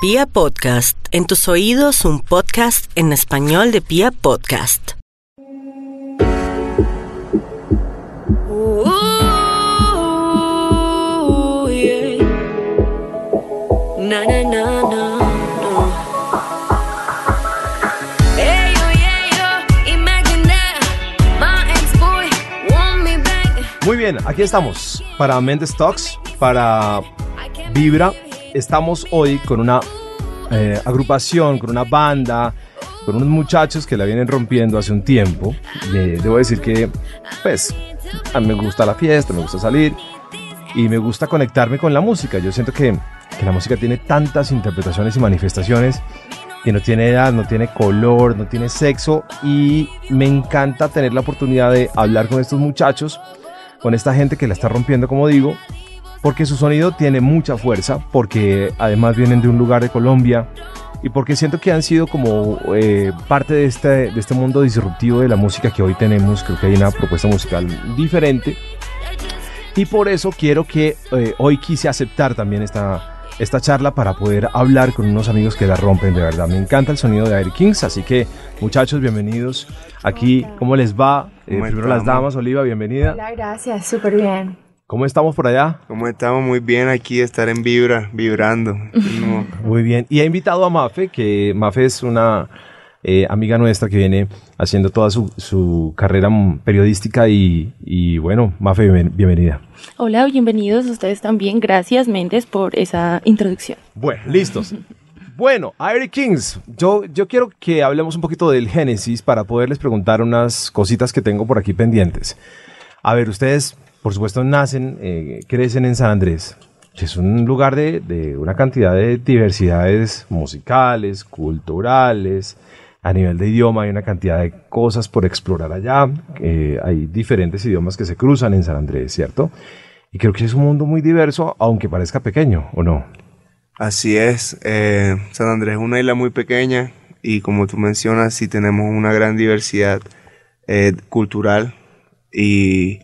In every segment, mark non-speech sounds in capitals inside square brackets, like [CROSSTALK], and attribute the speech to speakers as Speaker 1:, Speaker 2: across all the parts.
Speaker 1: Pia Podcast, en tus oídos un podcast en español de Pia Podcast.
Speaker 2: Ooh, yeah. Na na na na no. Hey yo yeah yo, imagine that. My ex boy want me back.
Speaker 3: Muy bien, aquí estamos para Mendes Talks, para Vibra. Estamos hoy con una eh, agrupación, con una banda, con unos muchachos que la vienen rompiendo hace un tiempo. Eh, debo decir que, pues, a mí me gusta la fiesta, me gusta salir y me gusta conectarme con la música. Yo siento que, que la música tiene tantas interpretaciones y manifestaciones que no tiene edad, no tiene color, no tiene sexo y me encanta tener la oportunidad de hablar con estos muchachos, con esta gente que la está rompiendo, como digo, porque su sonido tiene mucha fuerza, porque además vienen de un lugar de Colombia y porque siento que han sido como eh, parte de este, de este mundo disruptivo de la música que hoy tenemos. Creo que hay una propuesta musical diferente y por eso quiero que eh, hoy quise aceptar también esta, esta charla para poder hablar con unos amigos que la rompen de verdad. Me encanta el sonido de Air Kings, así que muchachos, bienvenidos aquí. ¿Cómo les va? Eh,
Speaker 4: ¿Cómo
Speaker 3: primero las damas, Oliva, bienvenida.
Speaker 5: Hola, gracias, súper bien.
Speaker 3: ¿Cómo estamos por allá?
Speaker 4: ¿Cómo estamos? Muy bien aquí, estar en Vibra, vibrando. No, [LAUGHS]
Speaker 3: Muy bien. Y he invitado a Mafe, que Mafe es una eh, amiga nuestra que viene haciendo toda su, su carrera periodística y, y bueno, Mafe, bien- bienvenida.
Speaker 6: Hola, bienvenidos ustedes también. Gracias, Méndez, por esa introducción.
Speaker 3: Bueno, listos. [LAUGHS] Bueno, Airy Kings, yo, yo quiero que hablemos un poquito del Génesis para poderles preguntar unas cositas que tengo por aquí pendientes. A ver, ustedes, por supuesto, nacen, eh, crecen en San Andrés. que Es un lugar de, de una cantidad de diversidades musicales, culturales, a nivel de idioma hay una cantidad de cosas por explorar allá. eh, hay diferentes idiomas que se cruzan en San Andrés, ¿cierto? Y creo que es un mundo muy diverso, aunque parezca pequeño, ¿o no?
Speaker 4: Así es, eh, San Andrés es una isla muy pequeña y como tú mencionas, sí tenemos una gran diversidad eh, cultural y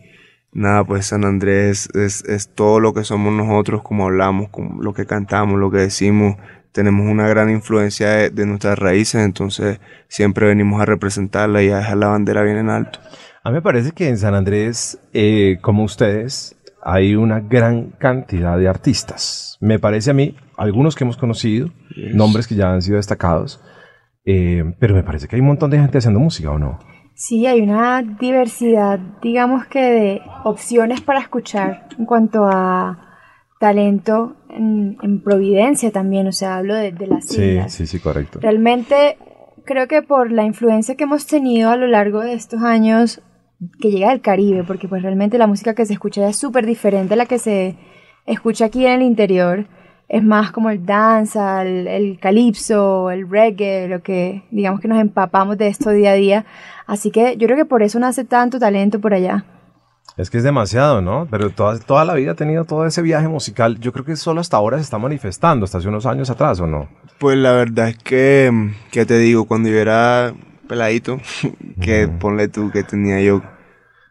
Speaker 4: nada, pues San Andrés es, es todo lo que somos nosotros, como hablamos, como lo que cantamos, lo que decimos. Tenemos una gran influencia de, de nuestras raíces, entonces siempre venimos a representarla y a dejar la bandera bien en alto.
Speaker 3: A mí me parece que en San Andrés, eh, como ustedes, hay una gran cantidad de artistas. Me parece a mí, algunos que hemos conocido, nombres que ya han sido destacados, eh, pero me parece que hay un montón de gente haciendo música, ¿o no?
Speaker 5: Sí, hay una diversidad, digamos que de opciones para escuchar en cuanto a talento en, en Providencia también, o sea, hablo de, de las
Speaker 3: Sí,
Speaker 5: islas.
Speaker 3: sí, sí, correcto.
Speaker 5: Realmente creo que por la influencia que hemos tenido a lo largo de estos años que llega del Caribe, porque pues realmente la música que se escucha es súper diferente a la que se escucha aquí en el interior. Es más como el danza, el, el calipso, el reggae, lo que digamos que nos empapamos de esto día a día. Así que yo creo que por eso nace tanto talento por allá.
Speaker 3: Es que es demasiado, ¿no? Pero toda, toda la vida ha tenido todo ese viaje musical. Yo creo que solo hasta ahora se está manifestando, hasta hace unos años atrás, ¿o no?
Speaker 4: Pues la verdad es que, mm, ¿qué te digo? Cuando yo era peladito, [LAUGHS] que ponle tú que tenía yo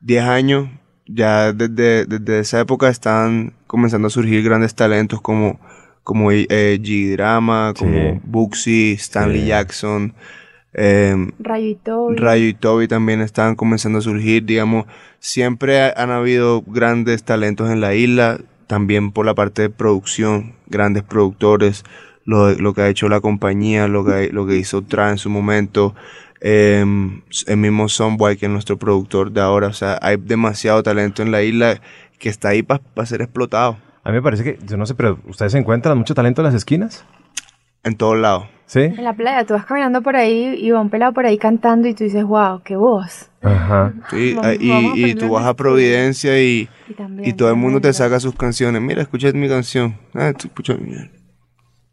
Speaker 4: 10 años, ya desde, desde esa época están comenzando a surgir grandes talentos como, como eh, G-Drama, como
Speaker 3: Sí.
Speaker 4: Buxy, Stanley
Speaker 3: Sí.
Speaker 4: Jackson, em,
Speaker 5: Rayo y todo.
Speaker 4: Rayo y Toby también están comenzando a surgir, digamos, siempre ha- han habido grandes talentos en la isla, también por la parte de producción, grandes productores, lo, lo que ha hecho la compañía, lo que, lo que hizo Tra en su momento, em, el mismo Sonboy, que es nuestro productor de ahora, o sea, hay demasiado talento en la isla que está ahí para ser explotado,
Speaker 3: A mí me parece que, yo no sé, pero ¿ustedes encuentran mucho talento en las esquinas?
Speaker 4: en todos lados.
Speaker 3: ¿Sí?
Speaker 5: En la playa, tú vas caminando por ahí y va un pelado por ahí cantando y tú dices, wow, qué voz.
Speaker 3: Ajá.
Speaker 4: Sí,
Speaker 5: Vamos-
Speaker 4: ah, y,
Speaker 5: vamos
Speaker 4: y tú vas a. Providencia y,
Speaker 5: Y, también,
Speaker 4: y todo el mundo te saca sus canciones. Mira, escucha mi canción. Ah, tú escucha mi-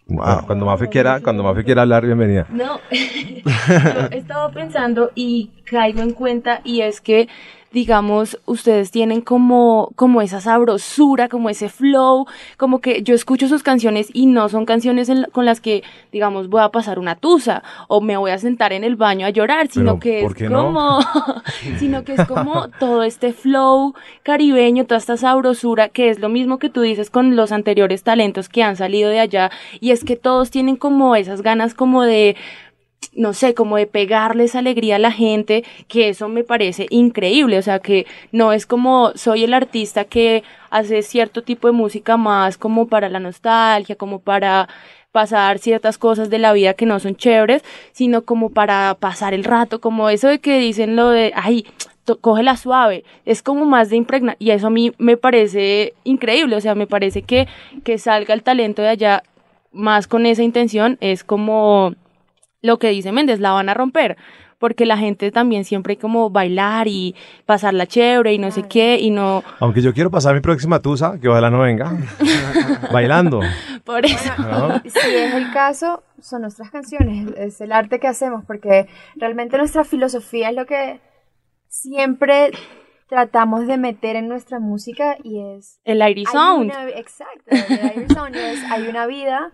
Speaker 3: Bueno, cuando Mafe quiera, cuando Mafe quiera hablar, bienvenida.
Speaker 6: No, [LAUGHS] yo he estado pensando y caigo en cuenta y es que digamos, ustedes tienen como, como esa sabrosura, como ese flow, como que yo escucho sus canciones y no son canciones en con las que, digamos, voy a pasar una tusa o me voy a sentar en el baño a llorar, sino
Speaker 3: Pero,
Speaker 6: que
Speaker 3: ¿por
Speaker 6: es
Speaker 3: no?
Speaker 6: como, [LAUGHS] sino que es como todo este flow caribeño, toda esta sabrosura, que es lo mismo que tú dices con los anteriores talentos que han salido de allá, y es que todos tienen como esas ganas como de no sé, como de pegarles alegría a la gente, que eso me parece increíble, o sea, que no es como soy el artista que hace cierto tipo de música más como para la nostalgia, como para pasar ciertas cosas de la vida que no son chéveres, sino como para pasar el rato, como eso de que dicen lo de, ay, to- cógela suave, es como más de impregnar, y eso a mí me parece increíble, o sea, me parece que, que salga el talento de allá más con esa intención, es como lo que dice Méndez, la van a romper, porque la gente también siempre como bailar y pasarla chévere y no sé qué, y no,
Speaker 3: Aunque yo quiero pasar mi próxima tusa, que ojalá no venga, [LAUGHS] bailando.
Speaker 6: por eso.
Speaker 3: ¿no?
Speaker 5: Si es el caso, son nuestras canciones, es el arte que hacemos, porque realmente nuestra filosofía es lo que siempre tratamos de meter en nuestra música y es...
Speaker 6: El Iris
Speaker 5: hay
Speaker 6: Sound.
Speaker 5: una- exacto, el Iris Sound es, hay una vida,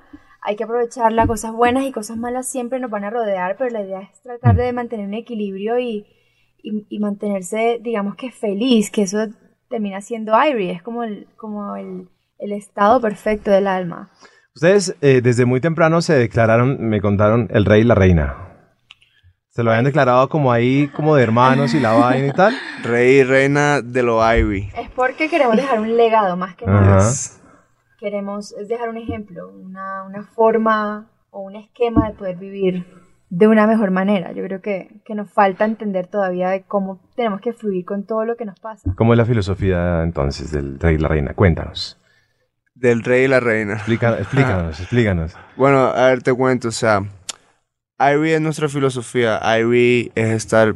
Speaker 5: hay que aprovecharla, cosas buenas y cosas malas siempre nos van a rodear, pero la idea es tratar de mantener un equilibrio y, y, y mantenerse, digamos que feliz, que eso termina siendo Iris, es como el, como el, el estado perfecto del alma.
Speaker 3: Ustedes eh, desde muy temprano se declararon, me contaron, el rey y la reina. Se lo habían declarado como ahí, como de hermanos y la [LAUGHS] vaina y tal.
Speaker 4: Rey y reina de lo Ivy.
Speaker 5: Es porque queremos dejar un legado más que
Speaker 3: Ajá.
Speaker 5: nada. Queremos es dejar un ejemplo, una, una forma o un esquema de poder vivir de una mejor manera. Yo creo que, que nos falta entender todavía de cómo tenemos que fluir con todo lo que nos pasa.
Speaker 3: ¿Cómo es la filosofía entonces del rey y la reina? Cuéntanos.
Speaker 4: Del rey y la reina.
Speaker 3: Explica- [LAUGHS] explícanos, explícanos.
Speaker 4: Bueno, a ver, te cuento, o sea, Ivy es nuestra filosofía. Ivy es estar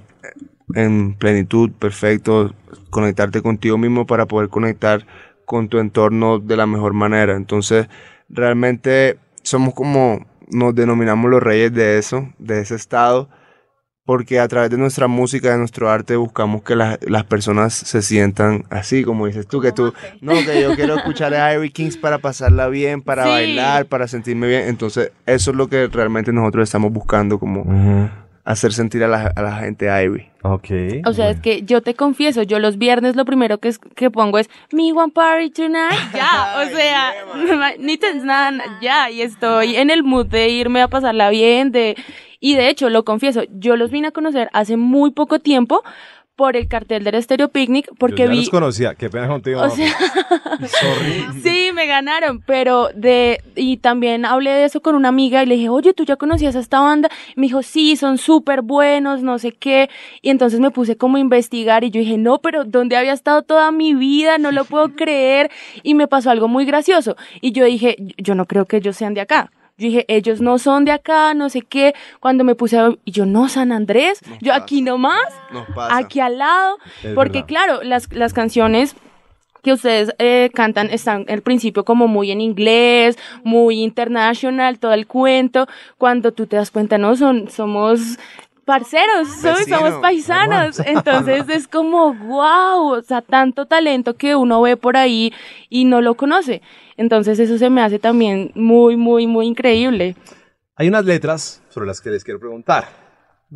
Speaker 4: en plenitud, perfecto, conectarte contigo mismo para poder conectar con tu entorno de la mejor manera. Entonces, realmente somos como, nos denominamos los reyes de eso, de ese estado, porque a través de nuestra música, de nuestro arte, buscamos que las, las personas se sientan así, como dices tú, que tú, no, que yo quiero escuchar a Ivy Kings para pasarla bien, para
Speaker 6: Sí.
Speaker 4: bailar, para sentirme bien. Entonces, eso es lo que realmente nosotros estamos buscando, como. Hacer sentir a la, a la gente Ivy.
Speaker 3: Ok.
Speaker 6: O sea, es que yo te confieso, yo los viernes lo primero que, es- que pongo es Me One Party Tonight, ya, [LAUGHS] o sea, [LAUGHS] ni te nada, ya, y estoy en el mood de irme a pasarla bien, de, y de hecho, lo confieso, yo los vine a conocer hace muy poco tiempo por el cartel del Stereo Picnic, porque
Speaker 3: Yo ya
Speaker 6: vi,
Speaker 3: los conocía. Qué pena contigo.
Speaker 6: o sea, [LAUGHS]
Speaker 3: Sorry.
Speaker 6: Sí, me ganaron, pero de, y también hablé de eso con una amiga y le dije, oye, ¿tú ya conocías a esta banda? Y me dijo, sí, son súper buenos, no sé qué. Y entonces me puse como a investigar y yo dije, no, pero ¿dónde había estado toda mi vida? No lo puedo [LAUGHS] creer. Y me pasó algo muy gracioso. Y yo dije, yo no creo que ellos sean de acá. Yo dije, ellos no son de acá, no sé qué. Cuando me puse a... Y yo, no, San Andrés.
Speaker 4: Nos
Speaker 6: yo
Speaker 4: pasa.
Speaker 6: aquí nomás
Speaker 4: Nos pasa.
Speaker 6: aquí al lado,
Speaker 3: Es
Speaker 6: porque
Speaker 3: verdad.
Speaker 6: claro, las, las canciones que ustedes eh, cantan están al principio como muy en inglés, muy international, todo el cuento, cuando tú te das cuenta, no, son, somos parceros, somos, somos paisanos, entonces es como, wow, o sea, tanto talento que uno ve por ahí y no lo conoce, entonces eso se me hace también muy, muy, muy increíble.
Speaker 3: Hay unas letras sobre las que les quiero preguntar.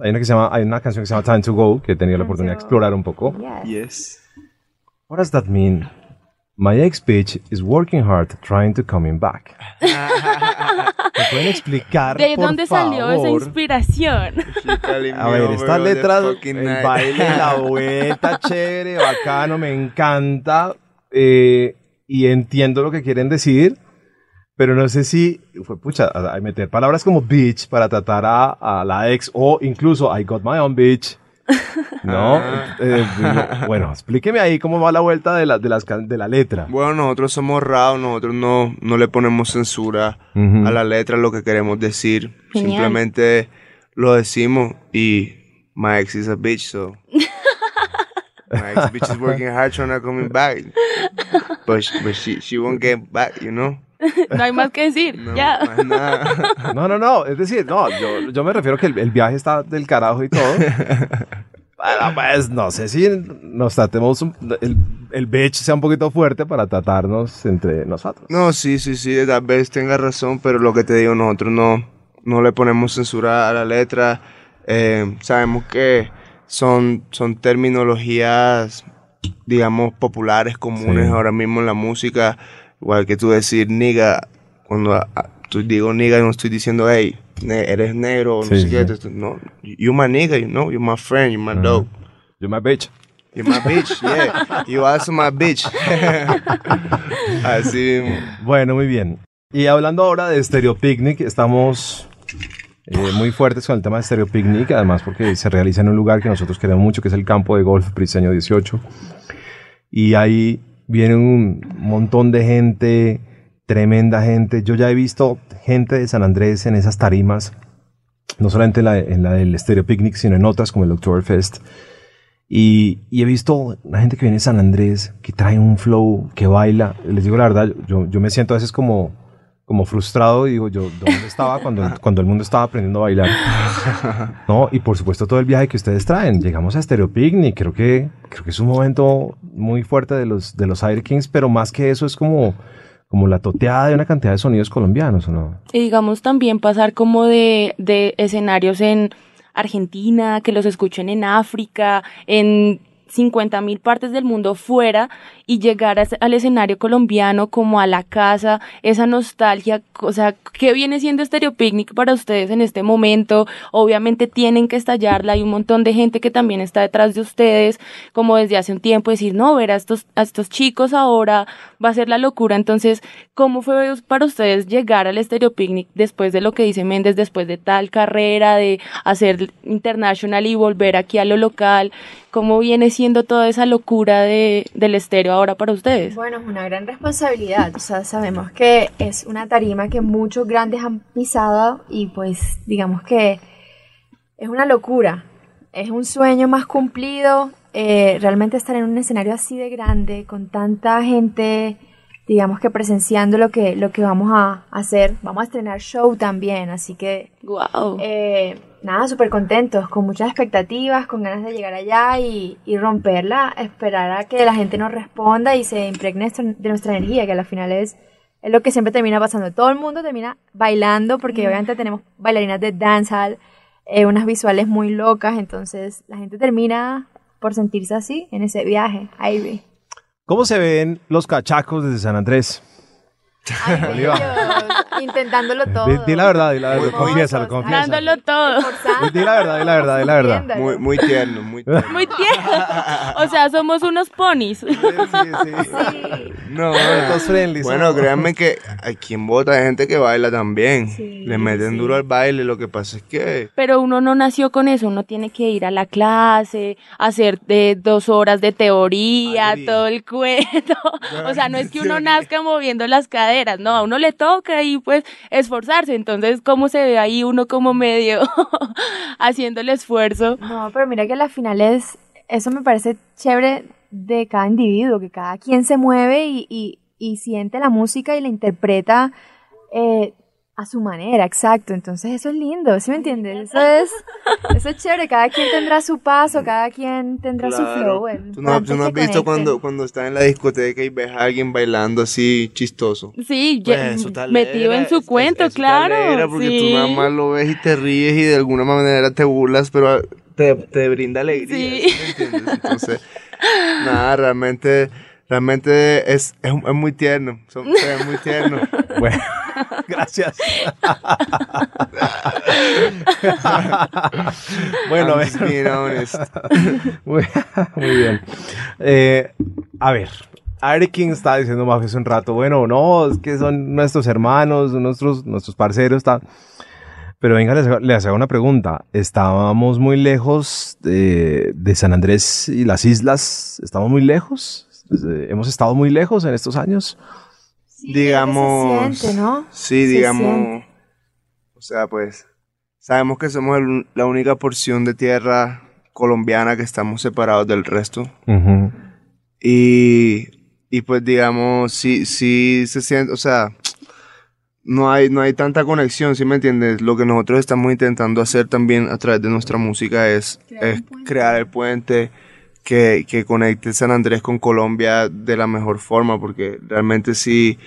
Speaker 3: Hay una, que se llama, hay una canción que se llama Time to Go, que he tenido la oportunidad de explorar un poco.
Speaker 5: Yes.
Speaker 4: Yes.
Speaker 3: What does that mean? My ex bitch is working hard trying to coming back. [LAUGHS] ¿Me pueden explicar,
Speaker 6: ¿De
Speaker 3: por
Speaker 6: dónde salió esa inspiración?
Speaker 3: A ver, estas letras, el baile, la [LAUGHS] vuelta, chévere, bacano, me encanta. eh, y entiendo lo que quieren decir, pero no sé si fue pucha, meter palabras como bitch para tratar a, a la ex o incluso I got my own bitch. [LAUGHS] No,
Speaker 4: Ah.
Speaker 3: Eh, no, bueno, explíqueme ahí cómo va la vuelta de la, de las, de la letra.
Speaker 4: Bueno, nosotros somos raw, nosotros no, no le ponemos censura a la letra, lo que queremos decir.
Speaker 6: Genial.
Speaker 4: Simplemente lo decimos y my ex is a bitch, so. [LAUGHS] my ex bitch is working hard trying to coming back. But, but she, she won't get back, you know? [LAUGHS]
Speaker 6: No hay más que decir, [LAUGHS]
Speaker 4: No,
Speaker 6: ya. [LAUGHS]
Speaker 3: No, no, no, es decir, no, yo, yo me refiero que el, el viaje está del carajo y todo, Bueno, pues no sé si nos tratemos, un- el, el bitch sea un poquito fuerte para tratarnos entre nosotros.
Speaker 4: No, sí, sí, sí, tal vez tenga razón, pero lo que te digo, nosotros no, no le ponemos censura a la letra. Eh, sabemos que son, son terminologías, digamos, populares, comunes
Speaker 3: Sí.
Speaker 4: ahora mismo en la música. Igual que tú decir nigga, cuando a- a- tú digo nigga, no estoy diciendo, hey, ne- eres negro, no
Speaker 3: Sí,
Speaker 4: sé qué.
Speaker 3: sí.
Speaker 4: No, you my nigga, you know, you my friend, you my dog.
Speaker 3: Yo me bitch.
Speaker 4: You're my bitch, [LAUGHS] yeah. You also my bitch. [LAUGHS] Así.
Speaker 3: Bueno, muy bien. Y hablando ahora de Stereo Picnic, estamos eh, muy fuertes con el tema de Stereo Picnic, además porque se realiza en un lugar que nosotros queremos mucho, que es el campo de golf Briseño 18. Y ahí viene un montón de gente, tremenda gente. Yo ya he visto gente de San Andrés en esas tarimas, no solamente en la, en la del Stereo Picnic, sino en otras como el Oktoberfest. Y, y he visto una gente que viene de San Andrés, que trae un flow, que baila. Les digo la verdad, yo, yo me siento a veces como, como frustrado y digo, yo, ¿dónde estaba cuando, [LAUGHS] cuando el mundo estaba aprendiendo a bailar? [LAUGHS] No, y por supuesto todo el viaje que ustedes traen. Llegamos a Stereo Picnic, creo que, creo que es un momento muy fuerte de los, de los Air Kings, pero más que eso es como, como la toteada de una cantidad de sonidos colombianos, ¿o no?
Speaker 6: Y digamos también pasar como de, de escenarios en Argentina, que los escuchen en África, en 50 mil partes del mundo fuera y llegar al escenario colombiano como a la casa, esa nostalgia, o sea, ¿qué viene siendo Stereo Picnic para ustedes en este momento? Obviamente tienen que estallarla, hay un montón de gente que también está detrás de ustedes, como desde hace un tiempo decir, no, ver a estos, estos chicos ahora va a ser la locura, entonces, ¿cómo fue para ustedes llegar al Stereo Picnic después de lo que dice Méndez, después de tal carrera, de hacer international y volver aquí a lo local? ¿Cómo viene siendo toda esa locura de, del estéreo ahora para ustedes?
Speaker 5: Bueno, es una gran responsabilidad. O sea, sabemos que es una tarima que muchos grandes han pisado y pues digamos que es una locura. Es un sueño más cumplido. eh, realmente estar en un escenario así de grande, con tanta gente, digamos que presenciando lo que, lo que vamos a hacer. Vamos a estrenar show también, así que
Speaker 6: Wow.
Speaker 5: eh, nada, súper contentos, con muchas expectativas, con ganas de llegar allá y, y romperla, esperar a que la gente nos responda y se impregne de nuestra energía, que al final es, es lo que siempre termina pasando. Todo el mundo termina bailando, porque obviamente tenemos bailarinas de dancehall, eh, unas visuales muy locas, entonces la gente termina por sentirse así en ese viaje. Ivy.
Speaker 3: ¿Cómo se ven los cachacos desde San Andrés?
Speaker 5: Ay, Dios, intentándolo todo.
Speaker 3: Di, di la verdad, di la verdad,
Speaker 4: Muy
Speaker 3: confiésalo, confiésalo.
Speaker 6: Dándolo todo.
Speaker 3: Di la verdad, di la verdad, di la verdad.
Speaker 4: Muy, muy tierno, muy tierno. [LAUGHS]
Speaker 6: Muy tierno. O sea, somos unos ponis.
Speaker 5: Sí.
Speaker 4: No,
Speaker 3: Todos friendly,
Speaker 4: bueno, créanme que aquí en Bogotá hay gente que baila también.
Speaker 5: Sí,
Speaker 4: Le meten
Speaker 5: sí.
Speaker 4: duro al baile, lo que pasa es que...
Speaker 6: Pero uno no nació con eso, uno tiene que ir a la clase, hacer de dos horas de teoría, todo el cuento. [LAUGHS] O sea, no es que uno nazca moviendo las caderas, no, a uno le toca y pues esforzarse. Entonces, ¿cómo se ve ahí uno como medio [LAUGHS] haciendo el esfuerzo?
Speaker 5: No, pero mira que a la final es, eso me parece chévere de cada individuo, que cada quien se mueve y, y, y siente la música y la interpreta eh, a su manera, exacto. Entonces eso es lindo, ¿sí me entiendes? Eso es, eso es chévere, cada quien tendrá su paso, cada quien tendrá su flow. el
Speaker 4: ¿Tú no, tú no has visto
Speaker 5: conecten.
Speaker 4: cuando, cuando estás en la discoteca y ves a alguien bailando así chistoso?
Speaker 6: Sí,
Speaker 4: Pues,
Speaker 6: ya- metido en su
Speaker 4: es-
Speaker 6: cuento,
Speaker 4: eso
Speaker 6: claro.
Speaker 4: porque
Speaker 6: sí.
Speaker 4: tú nada más lo ves y te ríes y de alguna manera te burlas, pero te, te brinda alegría.
Speaker 6: Sí.
Speaker 4: ¿sí me entiendes? Entonces, nada, realmente, realmente es, es, es muy tierno. Son, [LAUGHS] es muy tierno.
Speaker 3: Bueno, [LAUGHS] gracias. [LAUGHS] bueno, a
Speaker 4: I'm
Speaker 3: ver.
Speaker 4: just being honest.
Speaker 3: Muy, muy bien. Eh, a ver, Ari King está diciendo más hace un rato, bueno, no, es que son nuestros hermanos, nuestros, nuestros parceros, está. Pero venga, les, hago- les hago una pregunta. ¿Estábamos muy lejos de, de San Andrés y las islas? ¿Estamos muy lejos? ¿Hemos estado muy lejos en estos años?
Speaker 5: Sí,
Speaker 4: digamos.
Speaker 5: Se siente, ¿no?
Speaker 4: Sí,
Speaker 5: Se
Speaker 4: digamos.
Speaker 5: siente.
Speaker 4: O sea, pues. Sabemos que somos el- la única porción de tierra colombiana que estamos separados del resto.
Speaker 3: Ujú.
Speaker 4: Y, y pues digamos, sí, sí se siente, o sea, no hay, no hay tanta conexión, ¿sí me entiendes? Lo que nosotros estamos intentando hacer también a través de nuestra música es, es crear el puente que, que conecte San Andrés con Colombia de la mejor forma, porque realmente sí,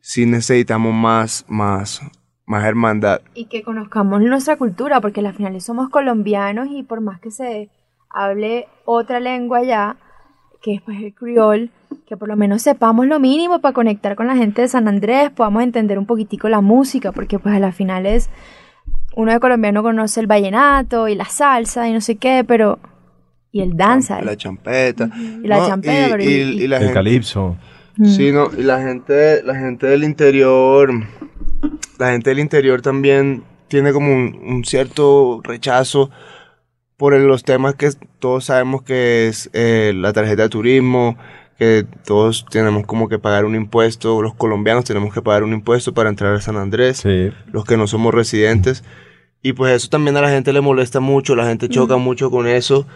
Speaker 4: sí necesitamos más, más, más hermandad.
Speaker 5: Y que conozcamos nuestra cultura, porque al final somos colombianos y por más que se hable otra lengua ya, que es pues el criol, que por lo menos sepamos lo mínimo para conectar con la gente de San Andrés, podamos entender un poquitico la música, porque pues a la final es, uno de colombiano conoce el vallenato y la salsa y no sé qué, pero, y el danza.
Speaker 4: La champeta.
Speaker 5: Y la champeta, pero y-
Speaker 4: y la
Speaker 3: El
Speaker 4: gente-
Speaker 3: calipso.
Speaker 4: Sí, no, y la gente, la gente del interior, la gente del interior también tiene como un, un cierto rechazo por los temas que todos sabemos que es eh, la tarjeta de turismo, que todos tenemos como que pagar un impuesto, los colombianos tenemos que pagar un impuesto para entrar a San Andrés,
Speaker 3: Sí.
Speaker 4: los que no somos residentes. Y pues eso también a la gente le molesta mucho, la gente choca mucho con eso.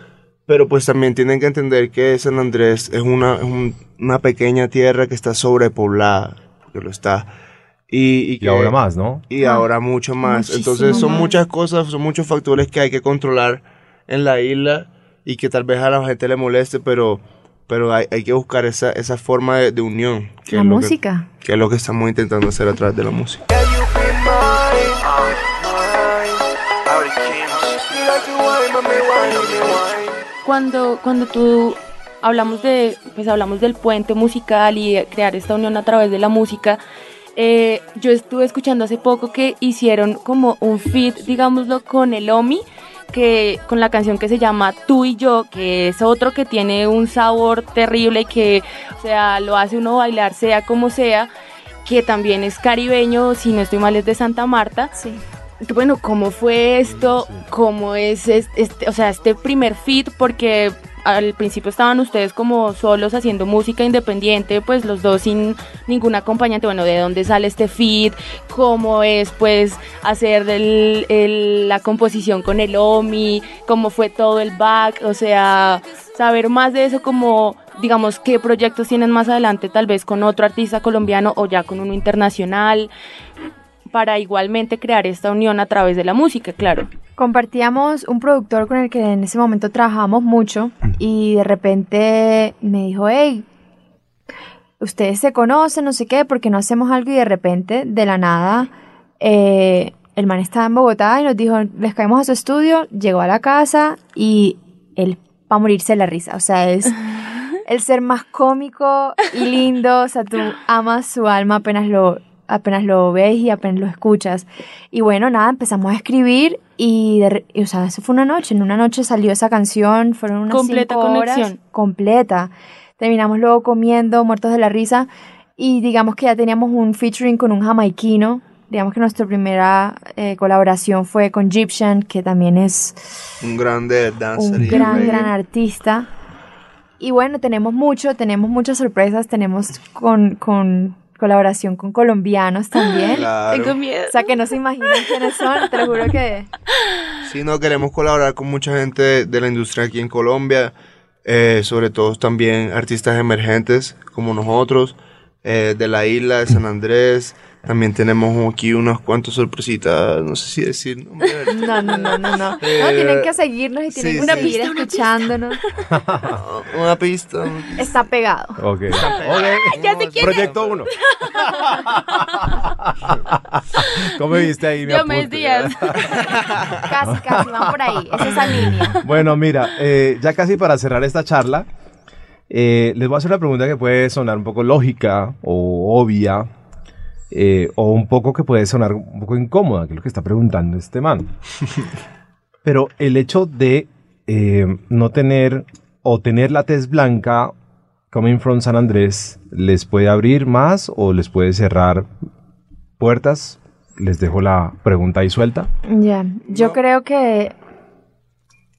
Speaker 4: Pero pues también tienen que entender que San Andrés es una, es un- una pequeña tierra que está sobrepoblada, porque lo está. Y, y
Speaker 3: Y
Speaker 4: que-
Speaker 3: ahora más, ¿no?
Speaker 4: Y ahora mucho más.
Speaker 5: muchísimo
Speaker 4: Entonces son
Speaker 5: más.
Speaker 4: muchas cosas, son muchos factores que hay que controlar en la isla y que tal vez a la gente le moleste, pero, pero hay, hay que buscar esa, esa forma de, de unión. Que
Speaker 5: La
Speaker 4: es lo que-
Speaker 5: música.
Speaker 4: que es lo que estamos intentando hacer a través de la música.
Speaker 6: Cuando, cuando tú hablamos de, pues hablamos del puente musical y crear esta unión a través de la música, eh, yo estuve escuchando hace poco que hicieron como un feat, digámoslo, con el Omi, que con la canción que se llama Tú y yo, que es otro que tiene un sabor terrible que, o sea, lo hace uno bailar sea como sea, que también es caribeño, si no estoy mal es de Santa Marta.
Speaker 5: Sí.
Speaker 6: Bueno, ¿cómo fue esto? ¿Cómo es es- este, o sea, este primer feat? Porque al principio estaban ustedes como solos haciendo música independiente, pues los dos sin ningún acompañante. Bueno, ¿de dónde sale este feat? ¿Cómo es pues hacer el- la composición con el OMI? ¿Cómo fue todo el back? O sea, saber más de eso como digamos qué proyectos tienen más adelante tal vez con otro artista colombiano o ya con uno internacional para igualmente crear esta unión a través de la música, claro.
Speaker 5: Compartíamos un productor con el que en ese momento trabajábamos mucho y de repente me dijo, hey, ustedes se conocen, no sé qué, porque no hacemos algo y de repente, de la nada, eh, el man estaba en Bogotá y nos dijo, les caemos a su estudio, llegó a la casa y él para morirse de la risa, o sea, es [LAUGHS] el ser más cómico y lindo, o sea, tú amas su alma apenas lo apenas lo ves y apenas lo escuchas. Y bueno, nada, empezamos a escribir y, de y, o sea, eso fue una noche, en una noche salió esa canción, fueron unas
Speaker 6: Completa
Speaker 5: cinco horas,
Speaker 6: conexión.
Speaker 5: completa. Terminamos luego comiendo, muertos de la risa y digamos que ya teníamos un featuring con un jamaiquino. Digamos que nuestra primera eh, colaboración fue con Egyptian, que también es
Speaker 4: Un grande dancer.
Speaker 5: un gran, gran artista. Y bueno, tenemos mucho, tenemos muchas sorpresas, tenemos con, con colaboración con colombianos también.
Speaker 4: Claro.
Speaker 6: miedo.
Speaker 5: O sea, que no se imaginan quiénes son, te lo juro que... [LAUGHS]
Speaker 4: Sí, no queremos colaborar con mucha gente de la industria aquí en Colombia, eh, sobre todo también artistas emergentes como nosotros, eh, de la isla de San Andrés. También tenemos aquí unas cuantas sorpresitas, no sé si decir. ¿no? [LAUGHS]
Speaker 5: No, no, no, no, no. No,
Speaker 4: Eh,
Speaker 5: tienen que seguirnos y tienen
Speaker 4: sí,
Speaker 5: que
Speaker 4: Una
Speaker 5: seguir
Speaker 6: pista, una
Speaker 5: escuchándonos. [LAUGHS]
Speaker 4: Una pista.
Speaker 5: Está pegado.
Speaker 3: Ok.
Speaker 6: Ya sé quién
Speaker 3: Proyecto 1. [LAUGHS] ¿Cómo viste ahí
Speaker 6: Diomedes
Speaker 3: apunte?
Speaker 6: Díaz.
Speaker 5: Casi, casi, van por ahí. Es esa línea.
Speaker 3: Bueno, mira, eh, ya casi para cerrar esta charla, eh, les voy a hacer una pregunta que puede sonar un poco lógica o obvia, eh, o un poco que puede sonar un poco incómoda, que es lo que está preguntando este man. [LAUGHS] Pero el hecho de eh, no tener o tener la tez blanca coming from San Andrés, ¿les puede abrir más o les puede cerrar puertas? Les dejo la pregunta ahí suelta.
Speaker 5: Ya, yo creo que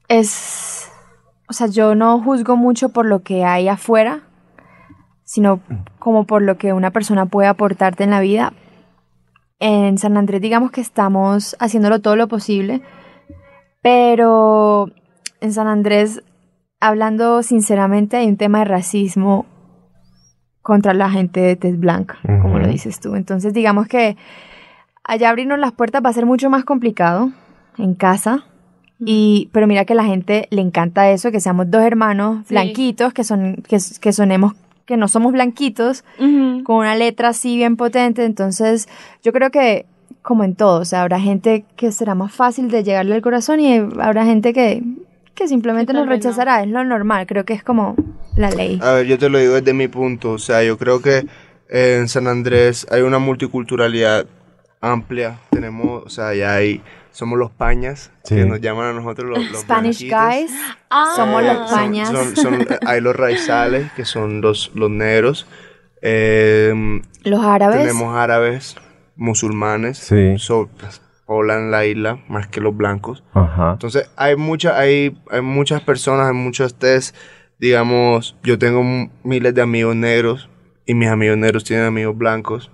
Speaker 5: es, o sea, yo no juzgo mucho por lo que hay afuera, sino como por lo que una persona puede aportarte en la vida. En San Andrés digamos que estamos haciéndolo todo lo posible, pero en San Andrés, hablando sinceramente, hay un tema de racismo contra la gente de tez blanca, como lo dices tú. Entonces digamos que allá abrirnos las puertas va a ser mucho más complicado en casa. Y, pero mira que a la gente le encanta eso, que seamos dos hermanos
Speaker 6: Sí.
Speaker 5: blanquitos, que son, que, que sonemos, que no somos blanquitos, con una letra así bien potente. Entonces, yo creo que, como en todo, o sea, habrá gente que será más fácil de llegarle al corazón y habrá gente que, que simplemente nos
Speaker 6: no.
Speaker 5: rechazará. Es lo normal, creo que es como la ley.
Speaker 4: A ver, yo te lo digo desde mi punto. O sea, yo creo que en San Andrés hay una multiculturalidad amplia. Tenemos, o sea, ya hay, somos los pañas,
Speaker 3: Sí.
Speaker 4: que nos llaman a nosotros los, los
Speaker 5: Spanish
Speaker 4: blanquitos.
Speaker 5: guys,
Speaker 6: Ah.
Speaker 5: somos los pañas.
Speaker 4: son- son- [LAUGHS] hay los raizales, que son los, los negros. Eh,
Speaker 5: los árabes.
Speaker 4: tenemos árabes, musulmanes.
Speaker 3: Sí.
Speaker 4: so- pues, poblan la isla más que los blancos.
Speaker 3: Ajá.
Speaker 4: Entonces, hay, mucha, hay, hay muchas personas, hay muchos test. Digamos, yo tengo miles de amigos negros y mis amigos negros tienen amigos blancos.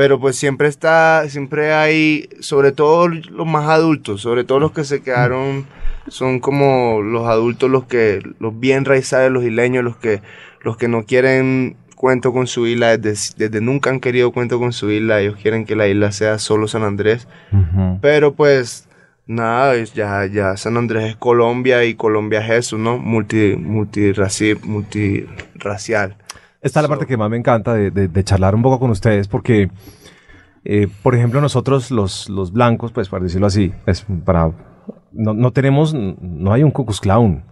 Speaker 4: Pero pues siempre está, siempre hay, sobre todo los más adultos, sobre todo los que se quedaron, son como los adultos, los que, los bien raizales, los isleños, los que, los que no quieren cuento con su isla, desde, desde nunca han querido cuento con su isla, ellos quieren que la isla sea solo San Andrés. Pero pues nada, ya, ya San Andrés es Colombia y Colombia es eso, ¿no? Multi, multirraci- multirracial.
Speaker 3: Esta es la parte que más me encanta de, de- de charlar un poco con ustedes porque, eh, por ejemplo, nosotros los, los blancos, pues para decirlo así, es para, no, no tenemos, no hay un Klux Klan.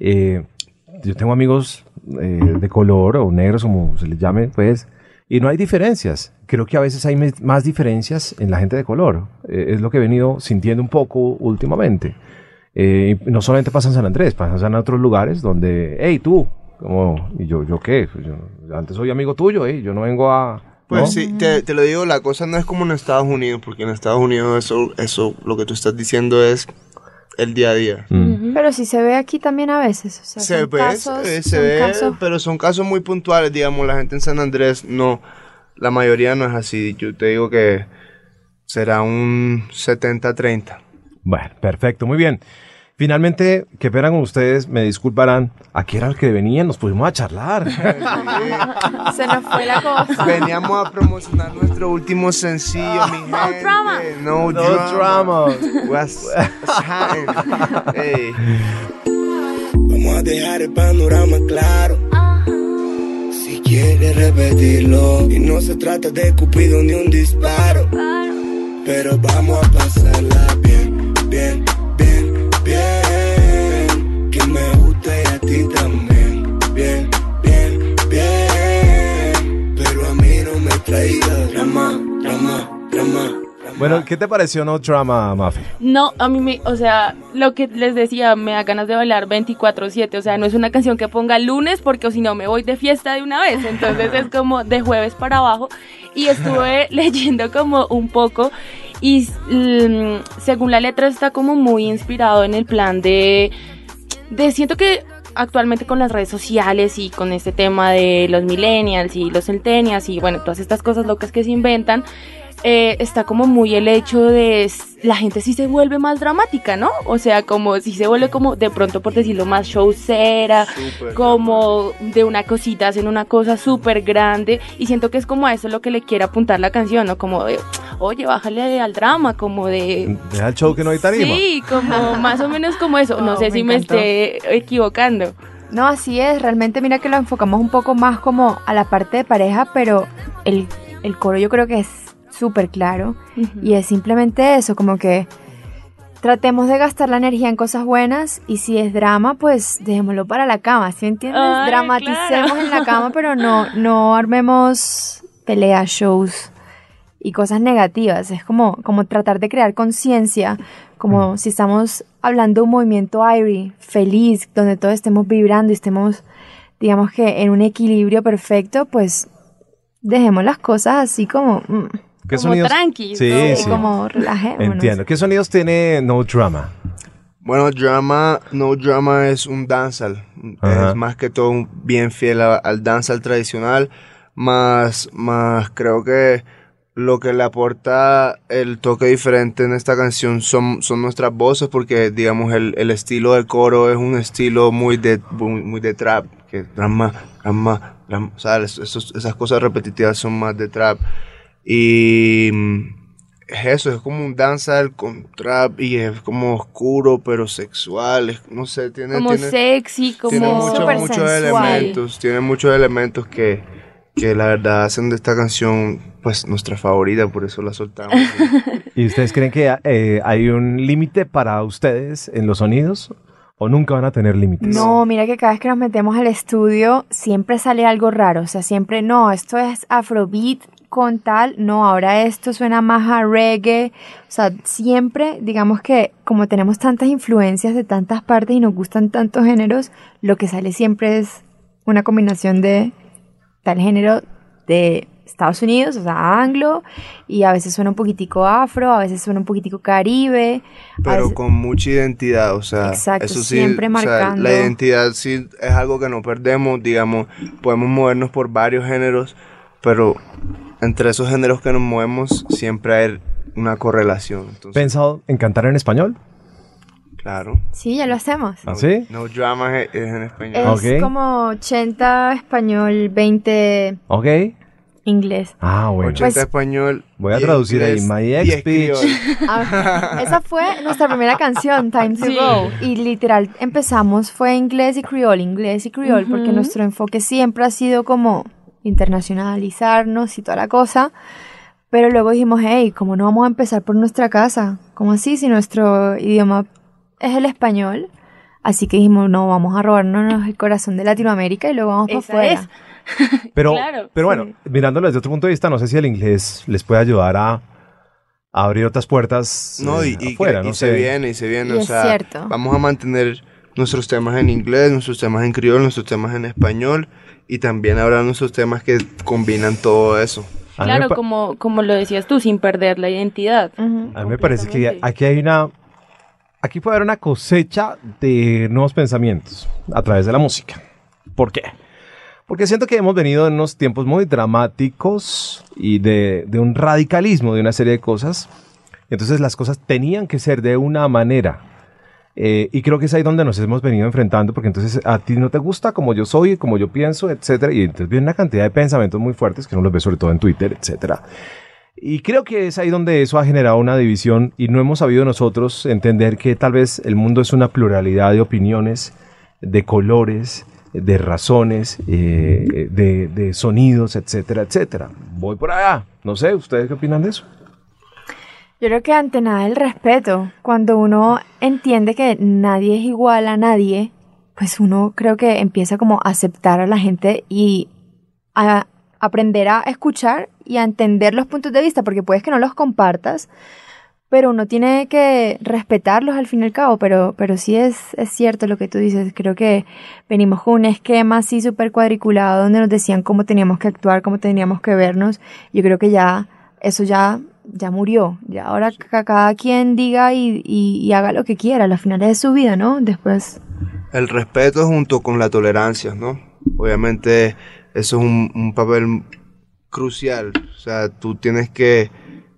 Speaker 3: Eh, yo tengo amigos eh, de color o negros, como se les llame, pues, y no hay diferencias. Creo que a veces hay más diferencias en la gente de color. Eh, es lo que he venido sintiendo un poco últimamente. Eh, no solamente pasa en San Andrés, pasa en otros lugares donde, hey, tú, como, y yo, ¿yo qué? Pues yo, antes soy amigo tuyo, eh, yo no vengo a...
Speaker 4: Pues
Speaker 3: ¿no?
Speaker 4: sí, te, te lo digo, la cosa no es como en Estados Unidos, porque en Estados Unidos eso, eso, lo que tú estás diciendo es el día a día.
Speaker 3: Mm.
Speaker 5: Pero sí se ve aquí también a veces. O sea,
Speaker 4: Se ve,
Speaker 5: casos,
Speaker 4: se ve, se
Speaker 5: son
Speaker 4: ve,
Speaker 5: casos-
Speaker 4: pero son casos muy puntuales, digamos, la gente en San Andrés no, la mayoría no es así, yo te digo que será un 70-30.
Speaker 3: Bueno, perfecto, muy bien. Finalmente, qué pena con ustedes, me disculparán. Aquí era el que venían, nos pusimos a charlar. [LAUGHS]
Speaker 5: Se nos fue la cosa.
Speaker 4: Veníamos a promocionar nuestro último sencillo, mi
Speaker 6: No
Speaker 4: gente.
Speaker 6: drama.
Speaker 4: No,
Speaker 3: No
Speaker 4: drama.
Speaker 3: drama.
Speaker 4: What's? Hey.
Speaker 7: Vamos a dejar el panorama claro. Si quieres repetirlo, y no se trata de Cupido ni un disparo. Pero vamos a pasarla bien, bien, drama,
Speaker 3: bueno, ¿qué te pareció No Drama, Mafe?
Speaker 6: No, a mí me, o sea, lo que les decía, me da ganas de bailar 24/7, o sea, no es una canción que ponga lunes porque o si no me voy de fiesta de una vez, entonces es como de jueves para abajo y estuve [LAUGHS] leyendo como un poco y mm, según la letra está como muy inspirado en el plan de, de siento que actualmente con las redes sociales y con este tema de los millennials y los centennials y bueno, todas estas cosas locas que se inventan, eh, está como muy el hecho de la gente sí se vuelve más dramática, ¿no? O sea, como si se vuelve como de pronto por decirlo más showcera, como de una cosita hacen una cosa súper grande y siento que es como a eso lo que le quiere apuntar la canción, ¿no? Como de, oye, bájale al drama, como de...
Speaker 3: Deja el show que no hay tarima.
Speaker 6: Sí, como más o menos como eso. No sé
Speaker 5: me
Speaker 6: si me esté equivocando.
Speaker 5: No, así es. Realmente mira que lo enfocamos un poco más como a la parte de pareja, pero el, el coro yo creo que es súper claro. Y es simplemente eso, como que tratemos de gastar la energía en cosas buenas y si es drama, pues dejémoslo para la cama, ¿sí entiendes?
Speaker 6: Ay,
Speaker 5: Dramaticemos
Speaker 6: claro.
Speaker 5: en la cama, pero no, no armemos peleas, shows y cosas negativas. Es como, como tratar de crear conciencia, como si estamos hablando de un movimiento airy, feliz, donde todos estemos vibrando y estemos, digamos que en un equilibrio perfecto, pues dejemos las cosas así como... mm,
Speaker 3: ¿Qué
Speaker 6: Como tranqui,
Speaker 3: Sí,
Speaker 6: ¿no?
Speaker 3: sí.
Speaker 5: como relajémonos.
Speaker 3: Entiendo. ¿Qué sonidos tiene No Drama?
Speaker 4: Bueno, drama, no drama es un dancehall.
Speaker 3: Ajá.
Speaker 4: Es más que todo bien fiel a- al dancehall tradicional. Más, más creo que lo que le aporta el toque diferente en esta canción son, son nuestras voces, porque digamos el, el estilo del coro es un estilo muy de, muy, muy de trap, que drama, drama, drama, o sea, esos- esas cosas repetitivas son más de trap. Y mm, es eso, es como un danza con trap y es como oscuro pero sexual, es- no sé, tiene,
Speaker 6: Como
Speaker 4: tiene,
Speaker 6: sexy, como...
Speaker 4: tiene muchos,
Speaker 5: Súper
Speaker 4: muchos
Speaker 5: sensual.
Speaker 4: elementos, tiene muchos elementos que, que la verdad hacen de esta canción pues nuestra favorita, por eso la soltamos. [LAUGHS]
Speaker 3: ¿Y ustedes creen que eh, hay un límite para ustedes en los sonidos? ¿O nunca van a tener límites?
Speaker 5: No, mira que cada vez que nos metemos al estudio siempre sale algo raro, o sea, siempre no, esto es afrobeat con tal, no, ahora esto suena más a reggae, o sea, siempre, digamos que como tenemos tantas influencias de tantas partes y nos gustan tantos géneros, lo que sale siempre es una combinación de tal género de Estados Unidos, o sea, anglo, y a veces suena un poquitico afro, a veces suena un poquitico caribe,
Speaker 4: pero
Speaker 5: veces-
Speaker 4: con mucha identidad, o sea,
Speaker 5: Exacto,
Speaker 4: eso sí,
Speaker 5: siempre
Speaker 4: o sea,
Speaker 5: marcando.
Speaker 4: la identidad sí es algo que no perdemos, digamos, podemos movernos por varios géneros, pero entre esos géneros que nos movemos siempre hay una correlación, entonces,
Speaker 3: ¿Pensado en cantar en español?
Speaker 4: claro.
Speaker 5: sí, ya lo hacemos.
Speaker 3: ¿Ah, sí?
Speaker 4: No drama es, es en español.
Speaker 5: Es
Speaker 3: Ok.
Speaker 5: como 80 español, 20
Speaker 3: ¿Ok?
Speaker 5: inglés.
Speaker 3: Ah, bueno.
Speaker 4: 80
Speaker 5: Pues-
Speaker 4: español.
Speaker 3: Voy a
Speaker 4: 10
Speaker 3: traducir ahí,
Speaker 4: inglés,
Speaker 3: my
Speaker 4: 10
Speaker 3: ex bitch.
Speaker 5: Ah, esa fue nuestra primera canción, [LAUGHS] Time to
Speaker 6: Sí.
Speaker 5: Go. Y literal empezamos fue inglés y criol, inglés y criol, porque
Speaker 6: Ujú.
Speaker 5: nuestro enfoque siempre ha sido como internacionalizarnos y toda la cosa. Pero luego dijimos, hey, ¿cómo no vamos a empezar por nuestra casa? ¿Cómo así? Si nuestro idioma es el español. Así que dijimos, no, vamos a robarnos el corazón de Latinoamérica y luego vamos para afuera.
Speaker 6: es. [LAUGHS]
Speaker 3: Pero,
Speaker 6: Claro,
Speaker 3: pero bueno, mirándolo desde otro punto de vista, no sé si el inglés les puede ayudar a, a abrir otras puertas
Speaker 4: No,
Speaker 3: eh,
Speaker 4: y, y,
Speaker 3: afuera,
Speaker 4: y
Speaker 3: no
Speaker 4: se
Speaker 3: sé.
Speaker 4: viene, y se viene.
Speaker 5: Y
Speaker 4: o
Speaker 5: es
Speaker 4: sea,
Speaker 5: cierto.
Speaker 4: vamos a mantener nuestros temas en inglés, nuestros temas en criollo, nuestros temas en español, y también habrá nuestros temas que combinan todo eso.
Speaker 6: Claro, como, como lo decías tú, sin perder la identidad.
Speaker 5: Ujú.
Speaker 3: A mí me parece que aquí hay una. Aquí puede haber una cosecha de nuevos pensamientos a través de la música. ¿Por qué? Porque siento que hemos venido en unos tiempos muy dramáticos y de, de un radicalismo de una serie de cosas. Entonces las cosas tenían que ser de una manera. Eh, y creo que es ahí donde nos hemos venido enfrentando, porque entonces a ti no te gusta como yo soy, como yo pienso, etcétera. Y entonces viene una cantidad de pensamientos muy fuertes que uno los ve sobre todo en Twitter, etcétera. Y creo que es ahí donde eso ha generado una división y no hemos sabido nosotros entender que tal vez el mundo es una pluralidad de opiniones, de colores, de razones, eh, de, de sonidos, etcétera, etcétera. Voy por allá. No sé, ¿ustedes qué opinan de eso?
Speaker 5: Yo creo que ante nada el respeto. Cuando uno entiende que nadie es igual a nadie, pues uno creo que empieza como a aceptar a la gente y a aprender a escuchar y a entender los puntos de vista, porque puedes que no los compartas, pero uno tiene que respetarlos al fin y al cabo, pero, pero sí es, es cierto lo que tú dices, creo que venimos con un esquema así súper cuadriculado donde nos decían cómo teníamos que actuar, cómo teníamos que vernos, yo creo que ya, eso ya, ya murió, ya ahora que cada quien diga y, y, y haga lo que quiera, al final es su vida, ¿no? Después...
Speaker 4: El respeto junto con la tolerancia, ¿no? Obviamente eso es un, un papel crucial. O sea, tú tienes que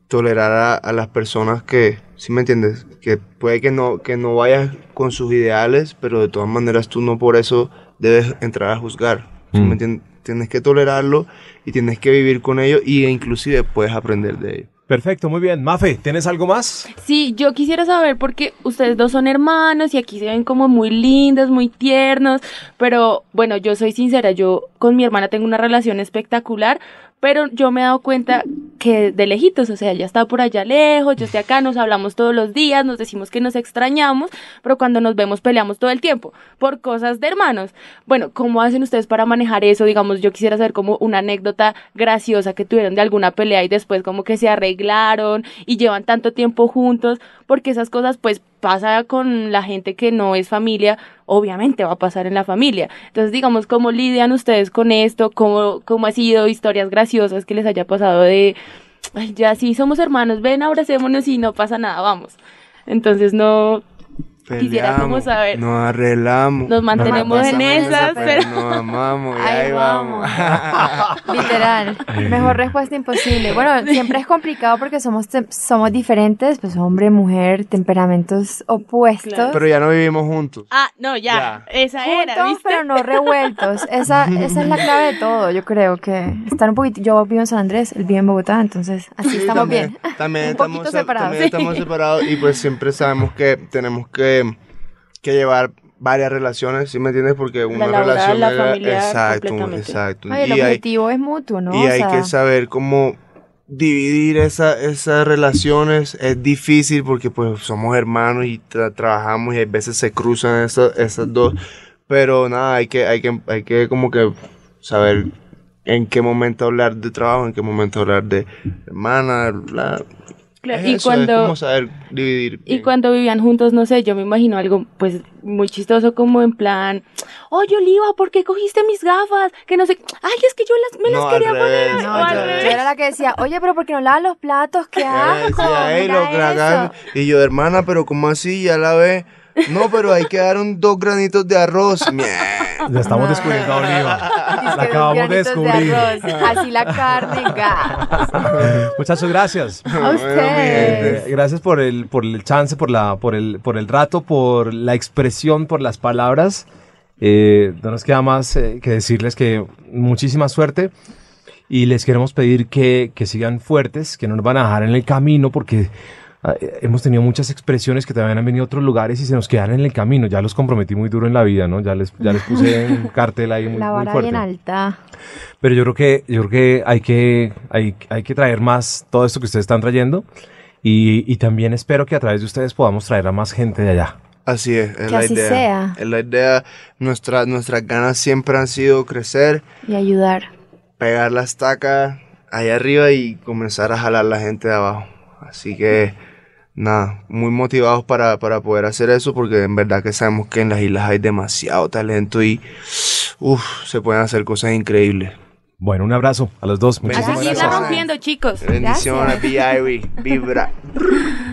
Speaker 4: tolerar a, a las personas que, ¿sí me entiendes? Que puede que no, que no vayas con sus ideales, pero de todas maneras tú no por eso debes entrar a juzgar. ¿sí
Speaker 3: Mm.
Speaker 4: me entiendes? Tienes que tolerarlo y tienes que vivir con ello y inclusive puedes aprender de ello.
Speaker 3: Perfecto, muy bien. Mafe, ¿tienes algo más?
Speaker 6: Sí, yo quisiera saber porque ustedes dos son hermanos y aquí se ven como muy lindos, muy tiernos, pero bueno, yo soy sincera, yo con mi hermana tengo una relación espectacular, pero yo me he dado cuenta que de lejitos, o sea, ella está por allá lejos, yo estoy acá, nos hablamos todos los días, nos decimos que nos extrañamos, pero cuando nos vemos peleamos todo el tiempo por cosas de hermanos. Bueno, ¿cómo hacen ustedes para manejar eso? Digamos, yo quisiera saber como una anécdota graciosa que tuvieron de alguna pelea y después como que se arreglaron y llevan tanto tiempo juntos, porque esas cosas pues pasa con la gente que no es familia, obviamente va a pasar en la familia. Entonces, digamos, ¿cómo lidian ustedes con esto? ¿Cómo, cómo ha sido historias graciosas que les haya pasado de, ya sí, somos hermanos, ven, abracémonos y no pasa nada, vamos. Entonces, no, Quisiera como
Speaker 4: Peleamos,
Speaker 6: saber.
Speaker 4: Nos arreglamos.
Speaker 6: Nos mantenemos en esas,
Speaker 5: esa,
Speaker 6: pero
Speaker 4: Nos amamos y [LAUGHS]
Speaker 5: Ahí
Speaker 4: ahí vamos. [LAUGHS]
Speaker 5: Literal. [LAUGHS] Mejor respuesta imposible. Bueno, siempre es complicado porque somos, somos diferentes, pues hombre, mujer, temperamentos opuestos.
Speaker 6: Claro.
Speaker 4: Pero ya no vivimos juntos.
Speaker 6: Ah, no, ya.
Speaker 4: Ya.
Speaker 6: Esa era,
Speaker 5: Juntos,
Speaker 6: ¿viste?
Speaker 5: pero no revueltos. Esa, esa es la clave de todo. Yo creo que estar un poquito. Yo vivo en San Andrés, él vive en Bogotá, entonces así
Speaker 4: Sí,
Speaker 5: estamos
Speaker 4: también,
Speaker 5: bien.
Speaker 4: También
Speaker 5: un
Speaker 4: estamos,
Speaker 5: poquito
Speaker 4: se-
Speaker 5: separados.
Speaker 4: también estamos separados y pues siempre sabemos que tenemos que, que llevar varias relaciones, ¿sí me entiendes? Porque una
Speaker 6: laboral,
Speaker 4: relación
Speaker 6: la
Speaker 4: era-
Speaker 6: familiar,
Speaker 4: exacto, exacto.
Speaker 5: Oye, el
Speaker 4: y hay,
Speaker 5: objetivo es mutuo, ¿no?
Speaker 4: y
Speaker 5: O
Speaker 4: hay
Speaker 5: sea,
Speaker 4: que saber cómo dividir esa, esas relaciones. Es difícil porque pues somos hermanos y tra- trabajamos y a veces se cruzan esas, esas dos. Pero nada, hay que, hay que, hay que como que saber en qué momento hablar de trabajo, en qué momento hablar de hermana, la,
Speaker 6: Claro,
Speaker 4: es
Speaker 6: y
Speaker 4: eso, es
Speaker 6: cuando
Speaker 4: como saber dividir.
Speaker 6: y
Speaker 4: bien.
Speaker 6: cuando vivían juntos, no sé, yo me imagino algo pues muy chistoso como en plan, "Oye, Oliva, ¿por qué cogiste mis gafas?" Que no sé, "Ay, es que yo las me
Speaker 4: No,
Speaker 6: las quería
Speaker 4: revés.
Speaker 6: poner."
Speaker 5: No, yo, era la que decía, oye, pero ¿por qué no lavas los platos? ¡Qué eso.
Speaker 4: Y yo, hermana, pero ¿cómo así? Ya la ve. No, pero hay que dar un, dos granitos de arroz. [LAUGHS]
Speaker 3: Estamos descubriendo a Oliva. La acabamos de descubrir.
Speaker 5: arroz. Así la carne, gas.
Speaker 3: Muchachos, gracias.
Speaker 5: A ustedes.
Speaker 3: Eh, Gracias por el, por el chance, por, la, por, el, por el rato, por la expresión, por las palabras. Eh, no nos queda más eh, que decirles que muchísima suerte y les queremos pedir que, que sigan fuertes, que no nos van a dejar en el camino porque eh, hemos tenido muchas expresiones que también han venido a otros lugares y se nos quedan en el camino. Ya los comprometí muy duro en la vida, ¿no? Ya les, ya les puse [LAUGHS] un cartel ahí muy,
Speaker 5: La
Speaker 3: muy
Speaker 5: vara
Speaker 3: fuerte.
Speaker 5: bien alta.
Speaker 3: Pero yo creo que, yo creo que hay que, hay, hay que traer más todo esto que ustedes están trayendo. Y, y también espero que a través de ustedes podamos traer a más gente de allá.
Speaker 4: Así es, es
Speaker 5: Que
Speaker 4: la
Speaker 5: así
Speaker 4: idea.
Speaker 5: sea.
Speaker 4: Es la idea. Nuestra, nuestras ganas siempre han sido crecer,
Speaker 5: Y ayudar.
Speaker 4: pegar la estaca ahí arriba y comenzar a jalar la gente de abajo. Así que, nada, muy motivados para, para poder hacer eso porque en verdad que sabemos que en las islas hay demasiado talento y uf, se pueden hacer cosas increíbles.
Speaker 3: Bueno, un abrazo a los dos.
Speaker 6: Así
Speaker 3: Muchísimas
Speaker 6: sí
Speaker 3: gracias.
Speaker 6: rompiendo, chicos.
Speaker 4: Bendiciones, B.I.V. Vibra. [LAUGHS]